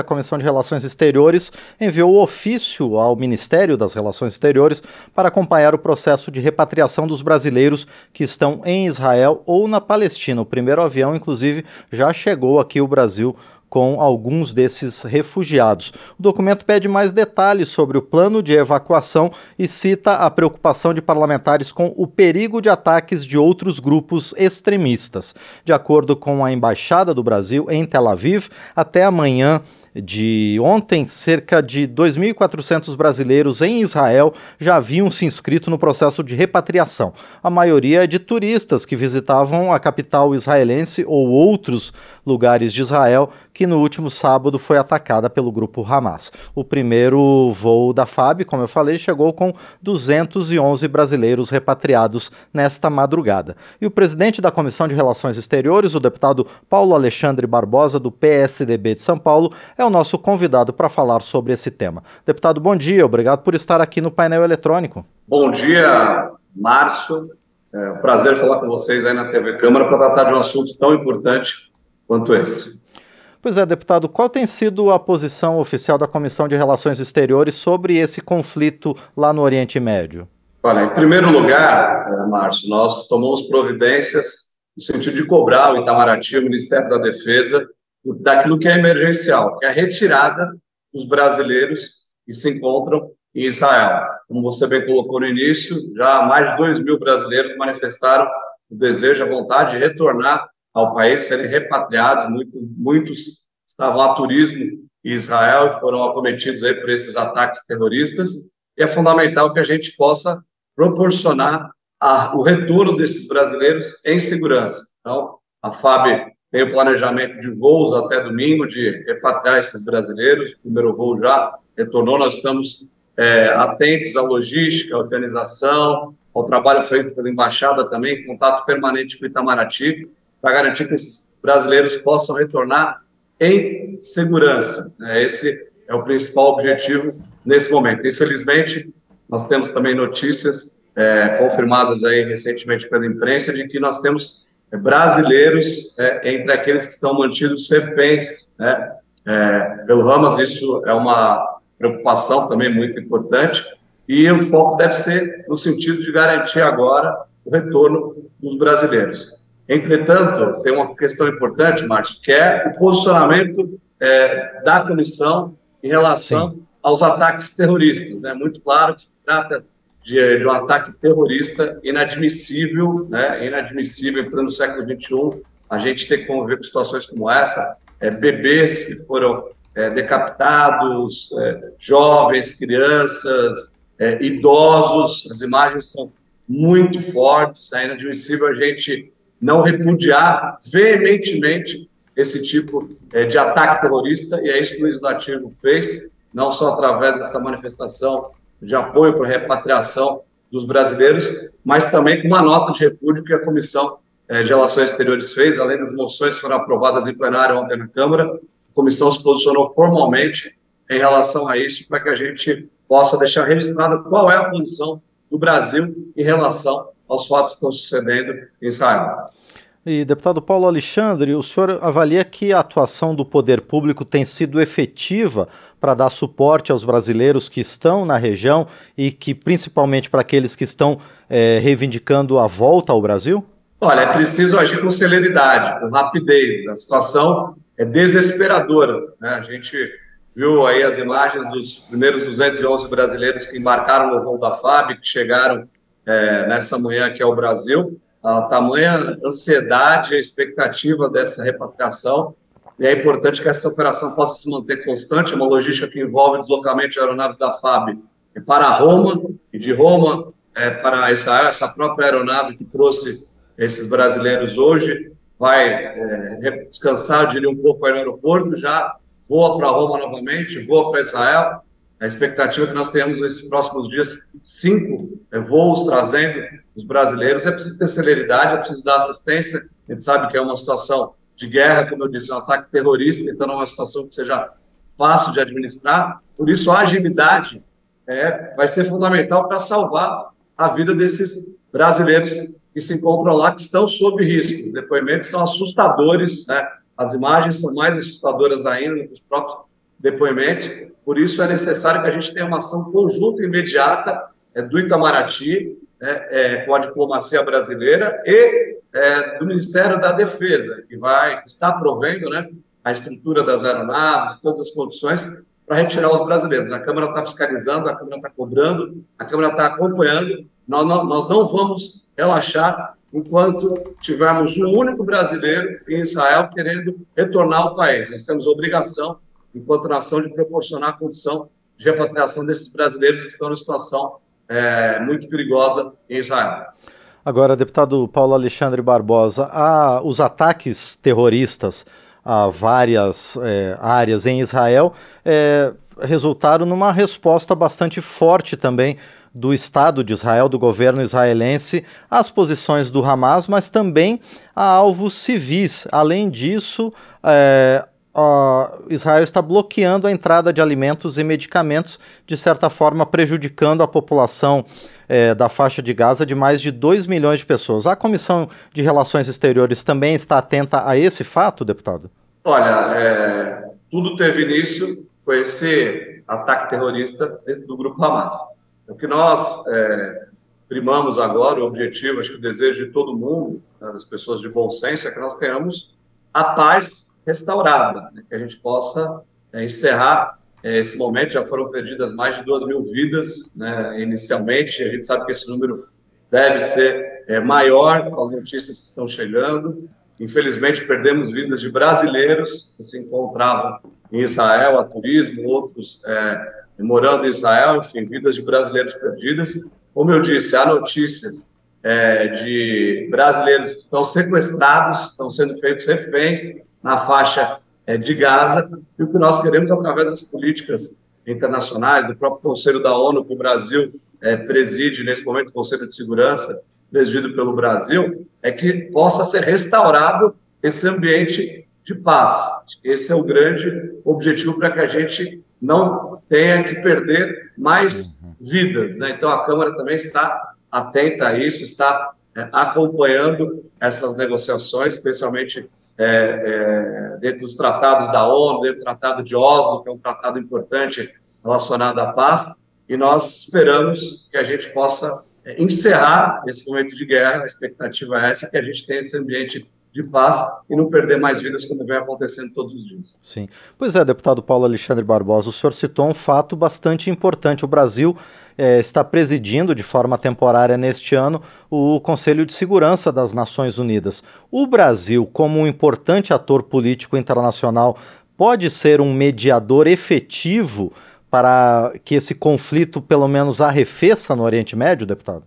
A Comissão de Relações Exteriores enviou ofício ao Ministério das Relações Exteriores para acompanhar o processo de repatriação dos brasileiros que estão em Israel ou na Palestina. O primeiro avião, inclusive, já chegou aqui ao Brasil com alguns desses refugiados. O documento pede mais detalhes sobre o plano de evacuação e cita a preocupação de parlamentares com o perigo de ataques de outros grupos extremistas. De acordo com a Embaixada do Brasil em Tel Aviv, até amanhã de ontem, cerca de 2.400 brasileiros em Israel já haviam se inscrito no processo de repatriação. A maioria é de turistas que visitavam a capital israelense ou outros lugares de Israel, que no último sábado foi atacada pelo grupo Hamas. O primeiro voo da FAB, como eu falei, chegou com 211 brasileiros repatriados nesta madrugada. E o presidente da Comissão de Relações Exteriores, o deputado Paulo Alexandre Barbosa, do PSDB de São Paulo, é o nosso convidado para falar sobre esse tema. Deputado, bom dia, obrigado por estar aqui no painel eletrônico. Bom dia, Márcio. É um prazer falar com vocês aí na TV Câmara para tratar de um assunto tão importante quanto esse. Pois é, deputado, qual tem sido a posição oficial da Comissão de Relações Exteriores sobre esse conflito lá no Oriente Médio? Olha, em primeiro lugar, é, Márcio, nós tomamos providências no sentido de cobrar o Itamaraty, o Ministério da Defesa, daquilo que é emergencial, que é a retirada dos brasileiros que se encontram em Israel. Como você bem colocou no início, já mais de 2 mil brasileiros manifestaram o desejo, a vontade de retornar ao país, serem repatriados. Muitos, estavam a turismo em Israel e foram acometidos aí por esses ataques terroristas. E é fundamental que a gente possa proporcionar a, o retorno desses brasileiros em segurança. Então, a FAB tem o planejamento de voos até domingo, de repatriar esses brasileiros. O primeiro voo já retornou. Nós estamos é, atentos à logística, à organização, ao trabalho feito pela embaixada também, contato permanente com o Itamaraty, para garantir que esses brasileiros possam retornar em segurança. É, esse é o principal objetivo nesse momento. Infelizmente, nós temos também notícias é, confirmadas aí recentemente pela imprensa de que nós temos brasileiros é, entre aqueles que estão mantidos reféns né, é, pelo Hamas. Isso é uma preocupação também muito importante. E o foco deve ser no sentido de garantir agora o retorno dos brasileiros. Entretanto, tem uma questão importante, Márcio, que é o posicionamento é, da comissão em relação Sim. aos ataques terroristas. É né? muito claro que se trata de, de um ataque terrorista inadmissível, né, inadmissível em pleno século XXI, a gente ter que conviver com situações como essa, é, bebês que foram é, decapitados, é, jovens, crianças, é, idosos, as imagens são muito fortes, é inadmissível a gente não repudiar veementemente esse tipo é, de ataque terrorista, e é isso que o legislativo fez, não só através dessa manifestação de apoio para a repatriação dos brasileiros, mas também com uma nota de repúdio que a Comissão eh, de Relações Exteriores fez, além das moções que foram aprovadas em plenário ontem na Câmara, a comissão se posicionou formalmente em relação a isso, para que a gente possa deixar registrada qual é a posição do Brasil em relação aos fatos que estão sucedendo em Israel. E, deputado Paulo Alexandre, o senhor avalia que a atuação do poder público tem sido efetiva para dar suporte aos brasileiros que estão na região e que, principalmente para aqueles que estão é, reivindicando a volta ao Brasil? Olha, é preciso agir com celeridade, com rapidez. A situação é desesperadora. Né? A gente viu aí as imagens dos primeiros 211 brasileiros que embarcaram no voo da FAB, que chegaram é, nessa manhã aqui ao Brasil a tamanha ansiedade, a expectativa dessa repatriação, e é importante que essa operação possa se manter constante, é uma logística que envolve deslocamento de aeronaves da FAB para Roma, e de Roma é, para Israel, essa própria aeronave que trouxe esses brasileiros hoje, vai é, descansar, eu diria, um pouco no aeroporto, já voa para Roma novamente, voa para Israel, a expectativa é que nós tenhamos nesses próximos dias cinco é, voos trazendo os brasileiros. É preciso ter celeridade, é preciso dar assistência. A gente sabe que é uma situação de guerra, como eu disse, é um ataque terrorista, então é uma situação que seja fácil de administrar. Por isso, a agilidade é, vai ser fundamental para salvar a vida desses brasileiros que se encontram lá, que estão sob risco. Os depoimentos são assustadores, né? as imagens são mais assustadoras ainda, os próprios depoimentos. Por isso é necessário que a gente tenha uma ação conjunta imediata é, do Itamaraty, é, é, com a diplomacia brasileira e é, do Ministério da Defesa, que vai está provendo né, a estrutura das aeronaves, todas as condições para retirar os brasileiros. A Câmara está fiscalizando, a Câmara está cobrando, a Câmara está acompanhando. Nós nós não vamos relaxar enquanto tivermos um único brasileiro em Israel querendo retornar ao país. Nós temos obrigação, enquanto nação, de proporcionar a condição de repatriação desses brasileiros que estão em situação é, muito perigosa em Israel. Agora, deputado Paulo Alexandre Barbosa, há os ataques terroristas a várias é, áreas em Israel é, resultaram numa resposta bastante forte também do Estado de Israel, do governo israelense, às posições do Hamas, mas também a alvos civis. Além disso, é, Israel está bloqueando a entrada de alimentos e medicamentos, de certa forma prejudicando a população é, da faixa de Gaza de mais de 2 milhões de pessoas. A Comissão de Relações Exteriores também está atenta a esse fato, deputado? Olha, é, tudo teve início com esse ataque terrorista do grupo Hamas. O que nós é, primamos agora, o objetivo, acho que o desejo de todo mundo, né, das pessoas de bom senso, é que nós tenhamos a paz restaurada, né, que a gente possa é, encerrar é, esse momento. Já foram perdidas mais de duas mil vidas né, inicialmente, a gente sabe que esse número deve ser é, maior com as notícias que estão chegando. Infelizmente, perdemos vidas de brasileiros que se encontravam em Israel a turismo, outros morando em Israel, enfim, vidas de brasileiros perdidas. Como eu disse, há notícias é, de brasileiros que estão sequestrados, estão sendo feitos reféns na faixa é, de Gaza, e o que nós queremos, através das políticas internacionais, do próprio Conselho da ONU, que o Brasil é, preside nesse momento, o Conselho de Segurança, presidido pelo Brasil, é que possa ser restaurado esse ambiente de paz. Esse é o grande objetivo para que a gente não tenha que perder mais uhum. vidas. Né? Então, a Câmara também está atenta a isso, está é, acompanhando essas negociações, especialmente é, é, dentro dos tratados da ONU, dentro do Tratado de Oslo, que é um tratado importante relacionado à paz, e nós esperamos que a gente possa é, encerrar esse momento de guerra. A expectativa é essa, que a gente tenha esse ambiente de paz e não perder mais vidas como vem acontecendo todos os dias. Sim. Pois é, deputado Paulo Alexandre Barbosa, o senhor citou um fato bastante importante. O Brasil é, está presidindo de forma temporária neste ano o Conselho de Segurança das Nações Unidas. O Brasil, como um importante ator político internacional, pode ser um mediador efetivo para que esse conflito pelo menos arrefeça no Oriente Médio, deputado?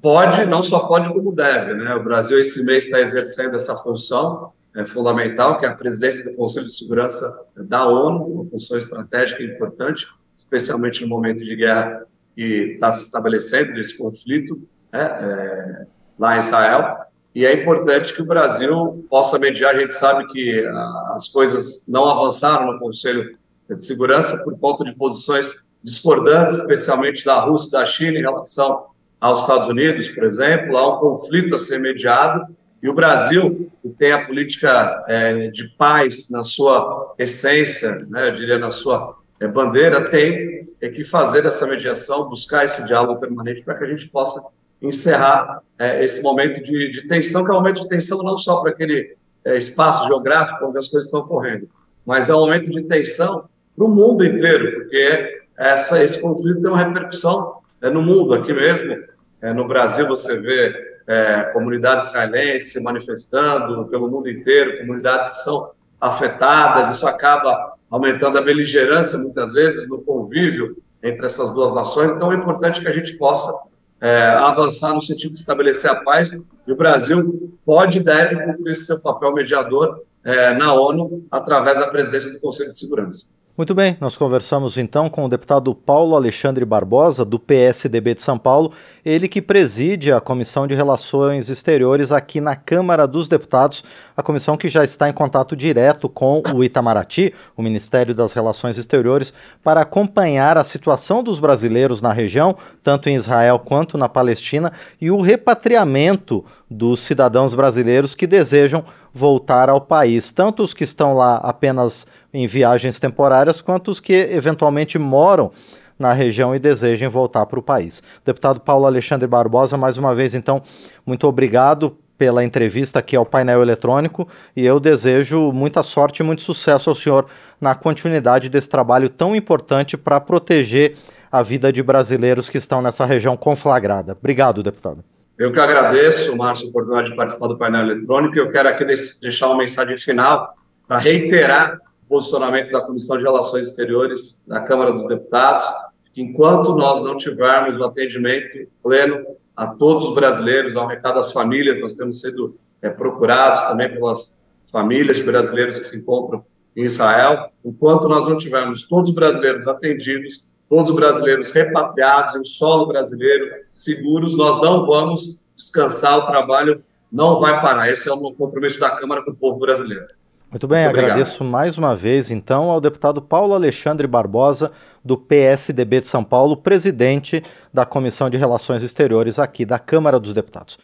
Pode, não só pode, como deve. Né? O Brasil, esse mês, está exercendo essa função é, fundamental, que é a presidência do Conselho de Segurança da ONU, uma função estratégica importante, especialmente no momento de guerra que está se estabelecendo, desse conflito né, é, lá em Israel. E é importante que o Brasil possa mediar. A gente sabe que a, as coisas não avançaram no Conselho de Segurança por conta de posições discordantes, especialmente da Rússia e da China em relação aos Estados Unidos, por exemplo, há um conflito a ser mediado, e o Brasil, que tem a política é, de paz na sua essência, né, eu diria na sua é, bandeira, tem é que fazer essa mediação, buscar esse diálogo permanente para que a gente possa encerrar é, esse momento de, de, tensão, que é um momento de tensão não só para aquele é, espaço geográfico onde as coisas estão ocorrendo, mas é um momento de tensão para o mundo inteiro, porque essa, esse conflito tem uma repercussão é, no mundo, aqui mesmo, é, no Brasil você vê é, comunidades israelenses se manifestando pelo mundo inteiro, comunidades que são afetadas, isso acaba aumentando a beligerância, muitas vezes, no convívio entre essas duas nações, então é importante que a gente possa é, avançar no sentido de estabelecer a paz, e o Brasil pode e deve cumprir seu papel mediador é, na ONU através da presidência do Conselho de Segurança. Muito bem, nós conversamos então com o deputado Paulo Alexandre Barbosa, do PSDB de São Paulo, ele que preside a Comissão de Relações Exteriores aqui na Câmara dos Deputados, a comissão que já está em contato direto com o Itamaraty, o Ministério das Relações Exteriores, para acompanhar a situação dos brasileiros na região, tanto em Israel quanto na Palestina, e o repatriamento dos cidadãos brasileiros que desejam voltar ao país, tanto os que estão lá apenas em viagens temporárias, quanto os que eventualmente moram na região e desejem voltar para o país. Deputado Paulo Alexandre Barbosa, mais uma vez, então, muito obrigado pela entrevista aqui ao painel eletrônico e eu desejo muita sorte e muito sucesso ao senhor na continuidade desse trabalho tão importante para proteger a vida de brasileiros que estão nessa região conflagrada. Obrigado, deputado. Eu que agradeço, Márcio, a oportunidade de participar do painel eletrônico e eu quero aqui deixar uma mensagem final para reiterar posicionamento da Comissão de Relações Exteriores da Câmara dos Deputados, enquanto nós não tivermos o atendimento pleno a todos os brasileiros, ao recado às famílias, nós temos sido é, procurados também pelas famílias de brasileiros que se encontram em Israel, enquanto nós não tivermos todos os brasileiros atendidos, todos os brasileiros repatriados em solo brasileiro, seguros, nós não vamos descansar, o trabalho não vai parar. Esse é o compromisso da Câmara com o povo brasileiro. Muito bem, Muito agradeço mais uma vez, então, ao deputado Paulo Alexandre Barbosa, do PSDB de São Paulo, presidente da Comissão de Relações Exteriores aqui da Câmara dos Deputados.